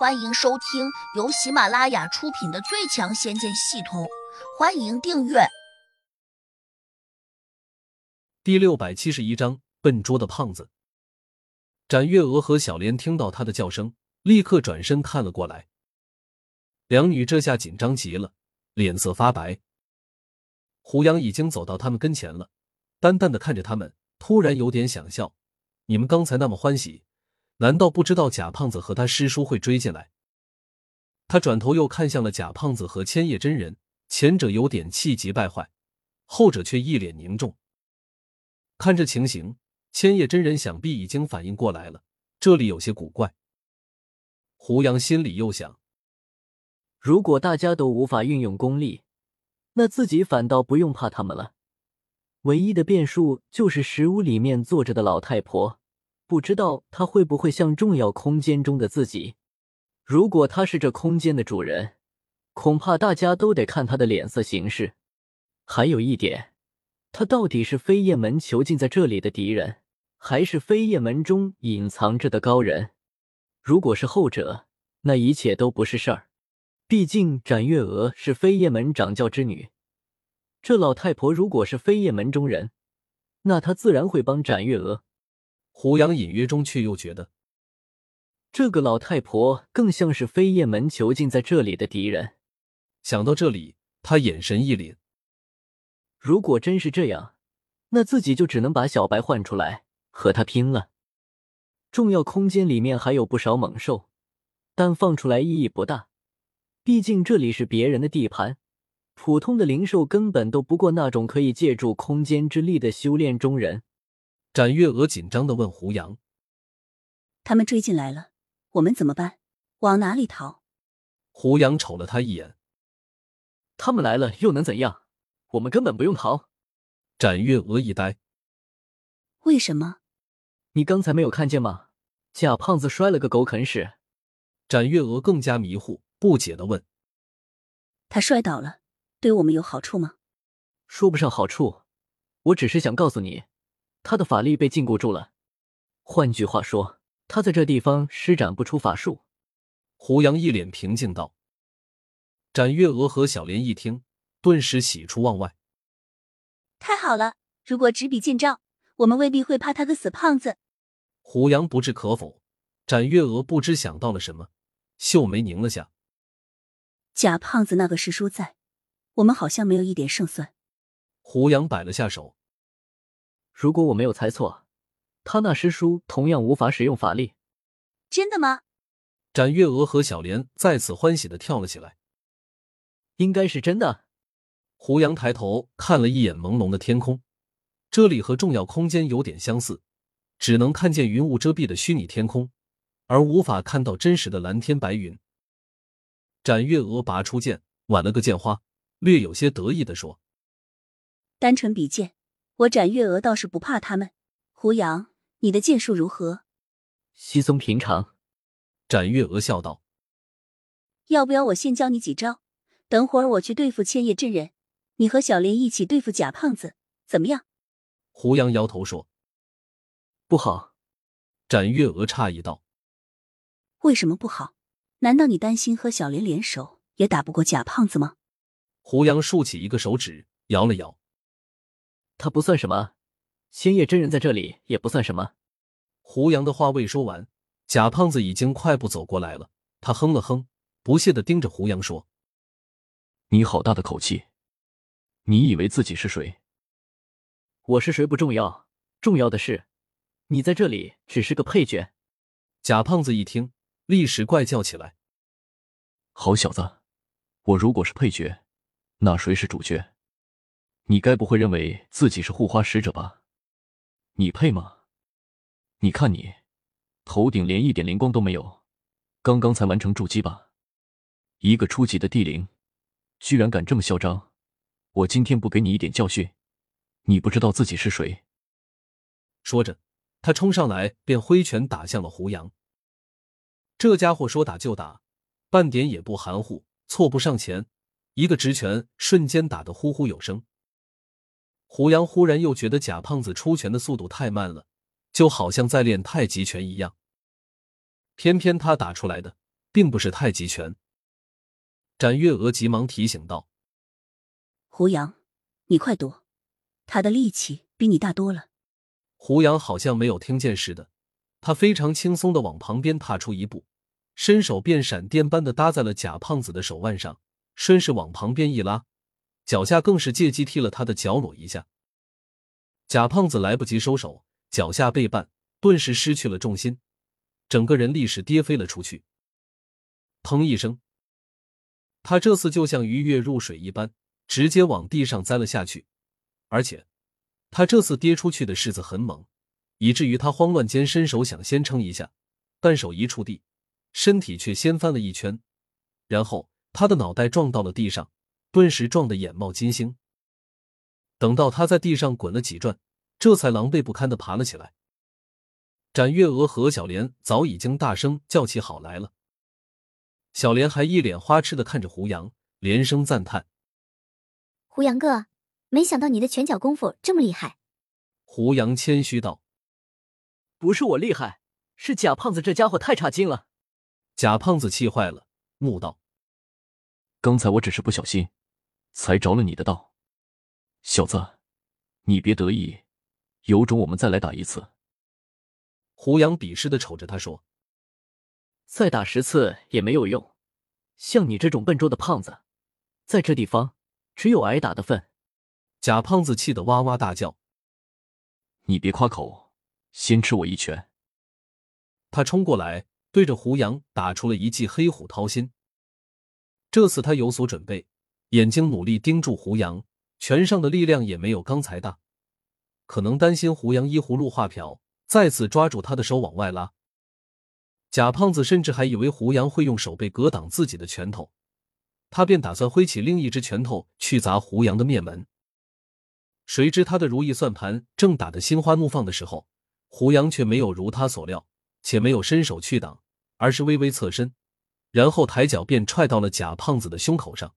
欢迎收听由喜马拉雅出品的《最强仙剑系统》，欢迎订阅。第六百七十一章：笨拙的胖子。展月娥和小莲听到他的叫声，立刻转身看了过来。两女这下紧张极了，脸色发白。胡杨已经走到他们跟前了，淡淡的看着他们，突然有点想笑：“你们刚才那么欢喜。”难道不知道贾胖子和他师叔会追进来？他转头又看向了贾胖子和千叶真人，前者有点气急败坏，后者却一脸凝重。看这情形，千叶真人想必已经反应过来了，这里有些古怪。胡杨心里又想：如果大家都无法运用功力，那自己反倒不用怕他们了。唯一的变数就是石屋里面坐着的老太婆。不知道他会不会像重要空间中的自己？如果他是这空间的主人，恐怕大家都得看他的脸色行事。还有一点，他到底是飞燕门囚禁在这里的敌人，还是飞燕门中隐藏着的高人？如果是后者，那一切都不是事儿。毕竟展月娥是飞燕门掌教之女，这老太婆如果是飞燕门中人，那她自然会帮展月娥。胡杨隐约中却又觉得，这个老太婆更像是飞燕门囚禁在这里的敌人。想到这里，他眼神一凛。如果真是这样，那自己就只能把小白换出来和他拼了。重要空间里面还有不少猛兽，但放出来意义不大，毕竟这里是别人的地盘，普通的灵兽根本都不过那种可以借助空间之力的修炼中人。展月娥紧张的问胡杨：“他们追进来了，我们怎么办？往哪里逃？”胡杨瞅了他一眼：“他们来了又能怎样？我们根本不用逃。”展月娥一呆：“为什么？你刚才没有看见吗？贾胖子摔了个狗啃屎。”展月娥更加迷糊，不解的问：“他摔倒了，对我们有好处吗？”说不上好处，我只是想告诉你。他的法力被禁锢住了，换句话说，他在这地方施展不出法术。胡杨一脸平静道。展月娥和小莲一听，顿时喜出望外。太好了！如果执笔见招，我们未必会怕他个死胖子。胡杨不置可否。展月娥不知想到了什么，秀眉拧了下。假胖子那个师叔在，我们好像没有一点胜算。胡杨摆了下手。如果我没有猜错，他那师叔同样无法使用法力。真的吗？展月娥和小莲再次欢喜的跳了起来。应该是真的。胡杨抬头看了一眼朦胧的天空，这里和重要空间有点相似，只能看见云雾遮蔽的虚拟天空，而无法看到真实的蓝天白云。展月娥拔出剑，挽了个剑花，略有些得意的说：“单纯比剑。”我展月娥倒是不怕他们。胡杨，你的剑术如何？稀松平常。展月娥笑道：“要不要我先教你几招？等会儿我去对付千叶真人，你和小莲一起对付假胖子，怎么样？”胡杨摇头说：“不好。”展月娥诧异道：“为什么不好？难道你担心和小莲联手也打不过假胖子吗？”胡杨竖起一个手指，摇了摇。他不算什么，仙叶真人在这里也不算什么。胡杨的话未说完，贾胖子已经快步走过来了。他哼了哼，不屑的盯着胡杨说：“你好大的口气！你以为自己是谁？我是谁不重要，重要的是，你在这里只是个配角。”贾胖子一听，立时怪叫起来：“好小子，我如果是配角，那谁是主角？”你该不会认为自己是护花使者吧？你配吗？你看你，头顶连一点灵光都没有，刚刚才完成筑基吧？一个初级的地灵，居然敢这么嚣张！我今天不给你一点教训，你不知道自己是谁。说着，他冲上来便挥拳打向了胡杨。这家伙说打就打，半点也不含糊，错步上前，一个直拳瞬间打得呼呼有声。胡杨忽然又觉得贾胖子出拳的速度太慢了，就好像在练太极拳一样。偏偏他打出来的并不是太极拳。展月娥急忙提醒道：“胡杨，你快躲，他的力气比你大多了。”胡杨好像没有听见似的，他非常轻松的往旁边踏出一步，伸手便闪电般的搭在了贾胖子的手腕上，顺势往旁边一拉，脚下更是借机踢了他的脚裸一下。贾胖子来不及收手，脚下被绊，顿时失去了重心，整个人立时跌飞了出去。砰一声，他这次就像鱼跃入水一般，直接往地上栽了下去，而且。他这次跌出去的势子很猛，以至于他慌乱间伸手想先撑一下，但手一触地，身体却先翻了一圈，然后他的脑袋撞到了地上，顿时撞得眼冒金星。等到他在地上滚了几转，这才狼狈不堪的爬了起来。展月娥和小莲早已经大声叫起好来了，小莲还一脸花痴的看着胡杨，连声赞叹：“胡杨哥。”没想到你的拳脚功夫这么厉害，胡杨谦虚道：“不是我厉害，是贾胖子这家伙太差劲了。”贾胖子气坏了，怒道：“刚才我只是不小心，才着了你的道。小子，你别得意，有种我们再来打一次。”胡杨鄙视的瞅着他说：“再打十次也没有用，像你这种笨拙的胖子，在这地方只有挨打的份。”贾胖子气得哇哇大叫：“你别夸口，先吃我一拳！”他冲过来，对着胡杨打出了一记黑虎掏心。这次他有所准备，眼睛努力盯住胡杨，拳上的力量也没有刚才大。可能担心胡杨依葫芦画瓢，再次抓住他的手往外拉。贾胖子甚至还以为胡杨会用手背格挡自己的拳头，他便打算挥起另一只拳头去砸胡杨的面门。谁知他的如意算盘正打得心花怒放的时候，胡杨却没有如他所料，且没有伸手去挡，而是微微侧身，然后抬脚便踹到了贾胖子的胸口上。